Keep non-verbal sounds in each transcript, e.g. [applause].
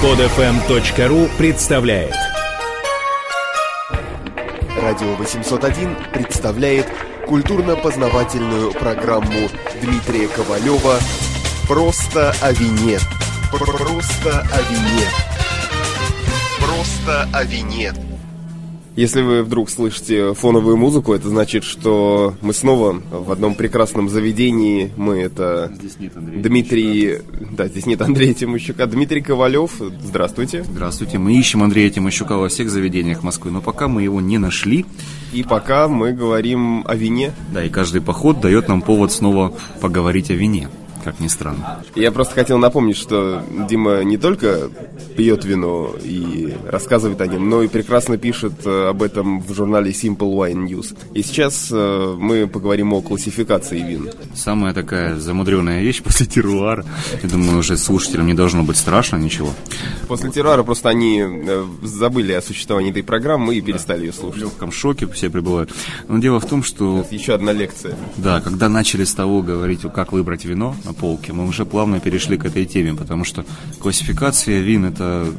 Подфм.ру представляет Радио 801 представляет культурно-познавательную программу Дмитрия Ковалева «Просто о вине». Просто о вине. Просто о вине. Если вы вдруг слышите фоновую музыку, это значит, что мы снова в одном прекрасном заведении. Мы это Здесь нет Андрея Дмитрий... Да, здесь нет Андрея Тимощука. Дмитрий Ковалев, здравствуйте. Здравствуйте, мы ищем Андрея Тимощука во всех заведениях Москвы, но пока мы его не нашли. И пока мы говорим о вине. Да, и каждый поход дает нам повод снова поговорить о вине, как ни странно. Я просто хотел напомнить, что Дима не только пьет вино и рассказывает о нем, но и прекрасно пишет э, об этом в журнале Simple Wine News. И сейчас э, мы поговорим о классификации вин. Самая такая замудренная вещь [laughs] после теруара. Я думаю, уже слушателям не должно быть страшно ничего. После террора просто они э, забыли о существовании этой программы и перестали ее В слушать. легком шоке все пребывают. Но дело в том, что Еще одна лекция. Да, когда начали с того говорить, как выбрать вино на полке, мы уже плавно перешли к этой теме, потому что классификация вин – это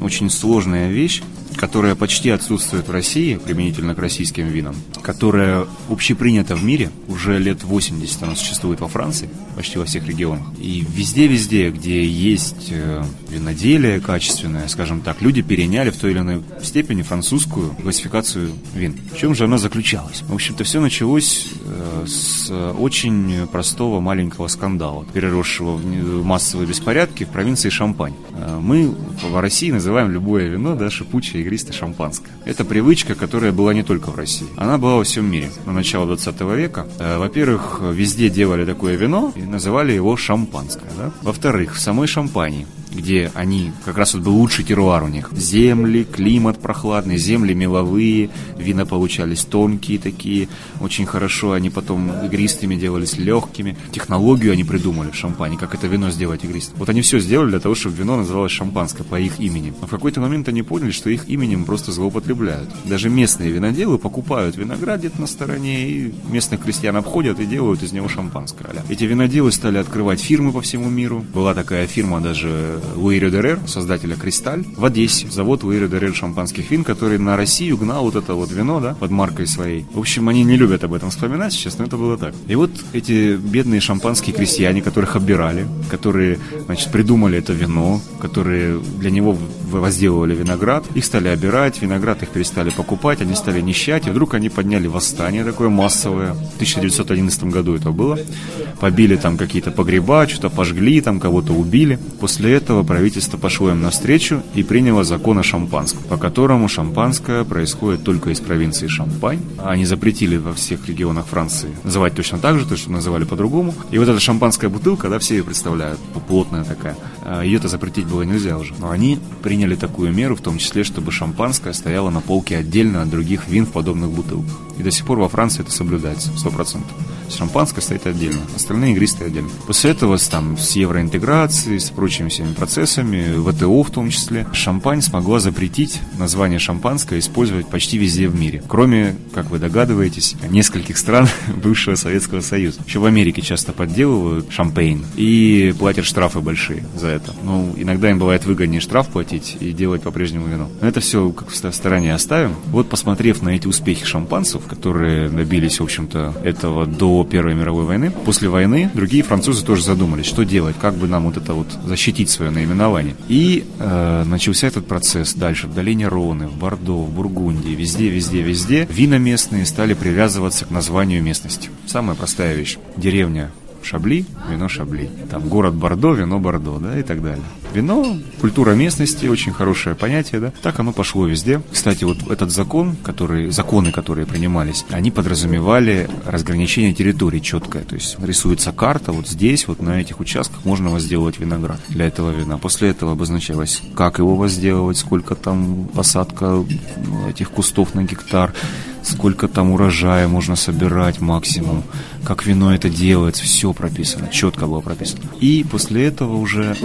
очень сложная вещь, которая почти отсутствует в России, применительно к российским винам, которая общепринята в мире, уже лет 80 она существует во Франции, почти во всех регионах. И везде-везде, где есть э, виноделие качественное, скажем так, люди переняли в той или иной степени французскую классификацию вин. В чем же она заключалась? В общем-то, все началось э, с очень простого маленького скандала, переросшего в массовые беспорядки в провинции Шампань. Э, Мы в России называем любое вино, да, шипучее, игристое, шампанское. Это привычка, которая была не только в России. Она была во всем мире. На начало 20 века, э, во-первых, везде делали такое вино и называли его шампанское. да. Во-вторых, в самой Шампании где они, как раз вот был лучший теруар у них. Земли, климат прохладный, земли меловые, вина получались тонкие такие, очень хорошо, они потом игристыми делались легкими. Технологию они придумали в шампане, как это вино сделать игристым. Вот они все сделали для того, чтобы вино называлось шампанское по их имени. Но в какой-то момент они поняли, что их именем просто злоупотребляют. Даже местные виноделы покупают виноград где-то на стороне, и местных крестьян обходят и делают из него шампанское. Эти виноделы стали открывать фирмы по всему миру. Была такая фирма даже Луи Рюдерер, создателя Кристаль, в Одессе. Завод Луи Рюдерер шампанских вин, который на Россию гнал вот это вот вино, да, под маркой своей. В общем, они не любят об этом вспоминать сейчас, но это было так. И вот эти бедные шампанские крестьяне, которых обирали, которые, значит, придумали это вино, которые для него возделывали виноград, их стали обирать, виноград их перестали покупать, они стали нищать, и вдруг они подняли восстание такое массовое. В 1911 году это было. Побили там какие-то погреба, что-то пожгли, там кого-то убили. После этого правительство пошло им навстречу и приняло закон о шампанском, по которому шампанское происходит только из провинции Шампань. Они запретили во всех регионах Франции называть точно так же, то, что называли по-другому. И вот эта шампанская бутылка, да, все ее представляют, плотная такая. А Ее-то запретить было нельзя уже. Но они приняли такую меру, в том числе, чтобы шампанское стояло на полке отдельно от других вин в подобных бутылках. И до сих пор во Франции это соблюдается, 100%. Шампанское стоит отдельно, остальные игристые отдельно. После этого там, с евроинтеграцией, с прочими всеми процессами, ВТО в том числе, Шампань смогла запретить название шампанское использовать почти везде в мире. Кроме, как вы догадываетесь, нескольких стран [laughs] бывшего Советского Союза. Еще в Америке часто подделывают шампейн и платят штрафы большие за это. Ну, иногда им бывает выгоднее штраф платить и делать по-прежнему вино. Но это все как в стороне оставим. Вот посмотрев на эти успехи шампанцев, которые добились, в общем-то, этого до Первой мировой войны, после войны другие французы тоже задумались, что делать, как бы нам вот это вот защитить свое наименование. И э, начался этот процесс дальше в долине Роны, в Бордо, в Бургундии, везде, везде, везде. Вина местные стали привязываться к названию местности. Самая простая вещь. Деревня Шабли, вино Шабли. Там город Бордо, вино Бордо, да, и так далее. Вино, культура местности, очень хорошее понятие, да. Так оно пошло везде. Кстати, вот этот закон, который, законы, которые принимались, они подразумевали разграничение территорий четкое. То есть рисуется карта, вот здесь, вот на этих участках можно возделывать виноград для этого вина. После этого обозначалось, как его возделывать, сколько там посадка этих кустов на гектар, сколько там урожая можно собирать максимум, как вино это делается, все прописано, четко было прописано. И после этого уже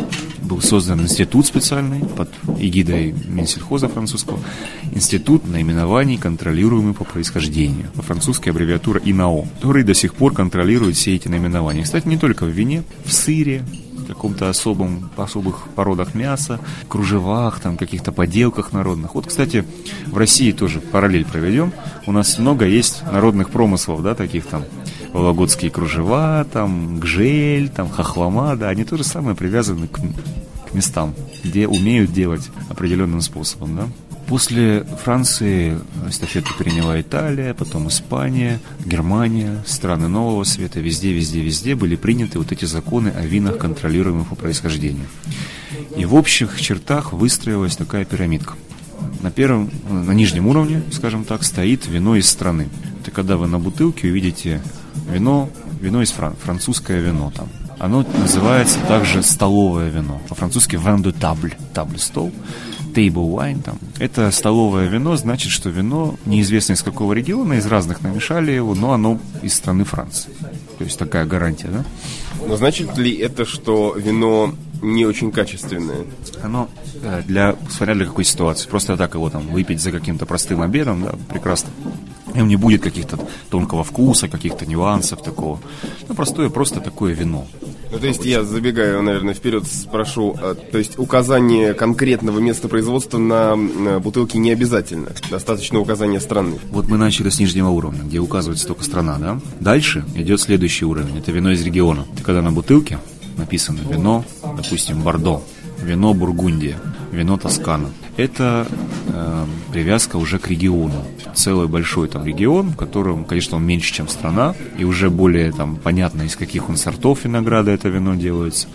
был создан институт специальный под эгидой Минсельхоза французского, институт наименований, контролируемый по происхождению, по-французски аббревиатура ИНАО, который до сих пор контролирует все эти наименования. Кстати, не только в вине, в сыре, каком-то особом, особых породах мяса, кружевах, там, каких-то поделках народных. Вот, кстати, в России тоже параллель проведем. У нас много есть народных промыслов, да, таких там, вологодские кружева, там, гжель, там, хохлома, да, они тоже самое привязаны к, к местам, где умеют делать определенным способом, да. После Франции эстафету приняла Италия, потом Испания, Германия, страны Нового Света. Везде, везде, везде были приняты вот эти законы о винах, контролируемых по происхождению. И в общих чертах выстроилась такая пирамидка. На первом, на нижнем уровне, скажем так, стоит вино из страны. Это когда вы на бутылке увидите вино, вино из Фран, французское вино там. Оно называется также столовое вино. По-французски vin de table, table стол table wine, там, это столовое вино, значит, что вино неизвестно из какого региона, из разных намешали его, но оно из страны Франции. То есть такая гарантия, да? Но значит ли это, что вино не очень качественное? Оно э, для, смотря для какой ситуации. Просто так его там выпить за каким-то простым обедом, да, прекрасно. И не будет каких-то тонкого вкуса, каких-то нюансов такого. Ну, простое, просто такое вино. Ну, то есть я забегаю, наверное, вперед спрошу, а, то есть указание конкретного места производства на, на бутылке не обязательно, достаточно указания страны. Вот мы начали с нижнего уровня, где указывается только страна, да? Дальше идет следующий уровень, это вино из региона. Ты когда на бутылке написано вино, допустим, Бордо, вино Бургундия, вино Тоскана. Это э, привязка уже к региону. Целый большой там регион, в котором, конечно, он меньше, чем страна, и уже более там понятно, из каких он сортов винограда это вино делается,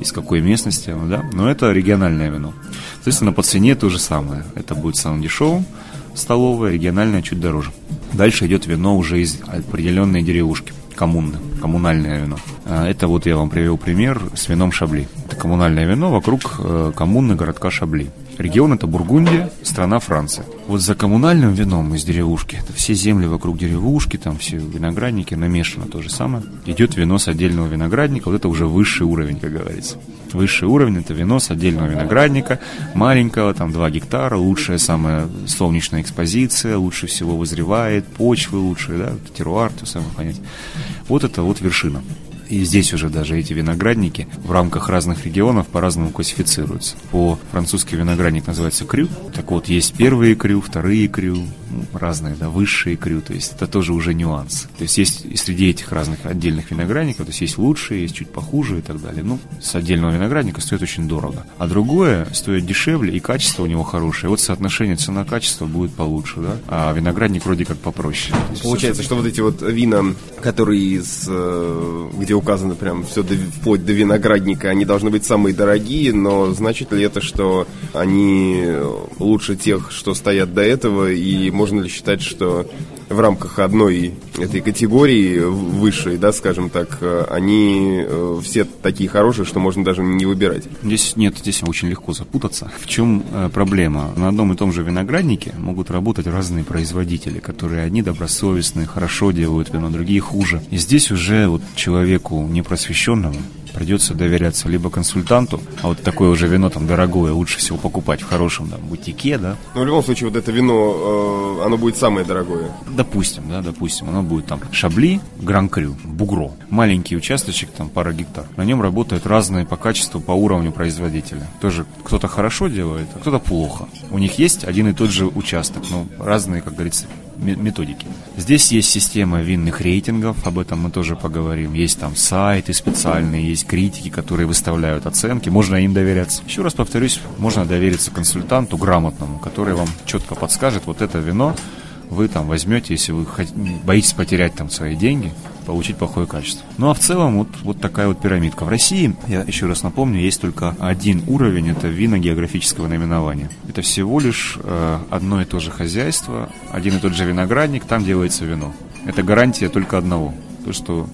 из какой местности оно, да, но это региональное вино. Соответственно, по цене то же самое. Это будет самым дешевым, столовое, региональное чуть дороже. Дальше идет вино уже из определенной деревушки коммуны, коммунальное вино. А, это вот я вам привел пример с вином Шабли. Это коммунальное вино вокруг э, коммуны городка Шабли. Регион это Бургундия, страна Франция. Вот за коммунальным вином из деревушки, это все земли вокруг деревушки, там все виноградники, намешано то же самое. Идет вино с отдельного виноградника, вот это уже высший уровень, как говорится. Высший уровень это вино с отдельного виноградника, маленького, там 2 гектара, лучшая самая солнечная экспозиция, лучше всего вызревает, почвы лучшие, да, теруар, то самое понять. Вот это вот вершина. И здесь уже даже эти виноградники в рамках разных регионов по-разному классифицируются. По-французски виноградник называется крю. Так вот, есть первые крю, вторые крю, ну, разные, да, высшие крю. То есть это тоже уже нюанс. То есть есть и среди этих разных отдельных виноградников, то есть есть лучшие, есть чуть похуже и так далее. Ну, с отдельного виноградника стоит очень дорого. А другое стоит дешевле и качество у него хорошее. Вот соотношение цена-качество будет получше, да? А виноградник вроде как попроще. Получается, что вот эти вот вина, которые из, э, где указано прям все до, вплоть до виноградника, они должны быть самые дорогие, но значит ли это, что они лучше тех, что стоят до этого, и можно ли считать, что в рамках одной этой категории высшей, да, скажем так, они э, все такие хорошие, что можно даже не выбирать. Здесь нет, здесь очень легко запутаться. В чем э, проблема? На одном и том же винограднике могут работать разные производители, которые одни добросовестные, хорошо делают вино, другие хуже. И здесь уже вот человеку непросвещенному придется доверяться либо консультанту, а вот такое уже вино там дорогое, лучше всего покупать в хорошем там бутике, да. Ну, в любом случае, вот это вино, э, оно будет самое дорогое. Допустим, да, допустим, оно будет там Шабли, Гран-Крю, Бугро. Маленький участочек, там пара гектар. На нем работают разные по качеству, по уровню производителя. Тоже кто-то хорошо делает, а кто-то плохо. У них есть один и тот же участок, но разные, как говорится, методики. Здесь есть система винных рейтингов, об этом мы тоже поговорим. Есть там сайты специальные, есть критики, которые выставляют оценки, можно им доверяться. Еще раз повторюсь, можно довериться консультанту грамотному, который вам четко подскажет, вот это вино вы там возьмете, если вы боитесь потерять там свои деньги, получить плохое качество. Ну а в целом вот, вот такая вот пирамидка. В России, я еще раз напомню, есть только один уровень, это вина географического наименования. Это всего лишь э, одно и то же хозяйство, один и тот же виноградник, там делается вино. Это гарантия только одного, то что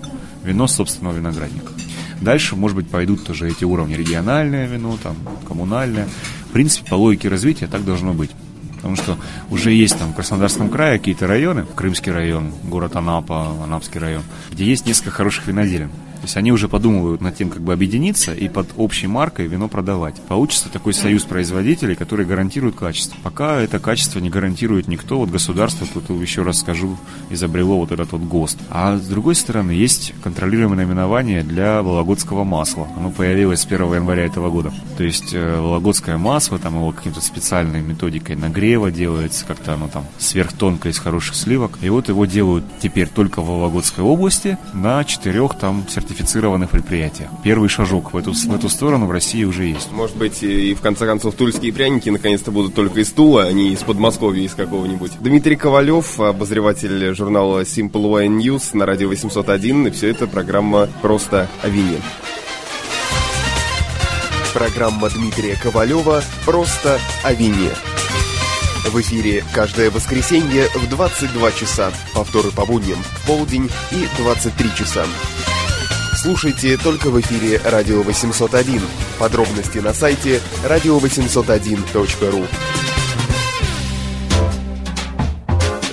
вино собственного виноградника. Дальше, может быть, пойдут тоже эти уровни региональное вино, там, коммунальное. В принципе, по логике развития так должно быть. Потому что уже есть там в Краснодарском крае какие-то районы, Крымский район, город Анапа, Анапский район, где есть несколько хороших виноделин. То есть они уже подумывают над тем, как бы объединиться и под общей маркой вино продавать. Получится такой союз производителей, который гарантирует качество. Пока это качество не гарантирует никто, вот государство, тут еще раз скажу, изобрело вот этот вот ГОСТ. А с другой стороны, есть контролируемое наименование для вологодского масла. Оно появилось с 1 января этого года. То есть э, вологодское масло, там его каким-то специальной методикой нагрева делается, как-то оно там сверхтонкое из хороших сливок. И вот его делают теперь только в Вологодской области на четырех там сертифицированных предприятиях. Первый шажок в эту, в эту сторону в России уже есть. Может быть, и в конце концов тульские пряники наконец-то будут только из Тула, а не из Подмосковья из какого-нибудь. Дмитрий Ковалев, обозреватель журнала Simple Wine News на радио 801, и все это программа «Просто о вине». Программа Дмитрия Ковалева «Просто о вине». В эфире каждое воскресенье в 22 часа, повторы по будням в полдень и 23 часа. Слушайте только в эфире «Радио 801». Подробности на сайте radio801.ru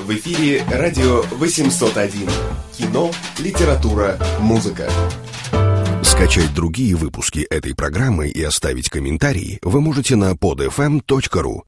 В эфире «Радио 801». Кино, литература, музыка. Скачать другие выпуски этой программы и оставить комментарии вы можете на podfm.ru.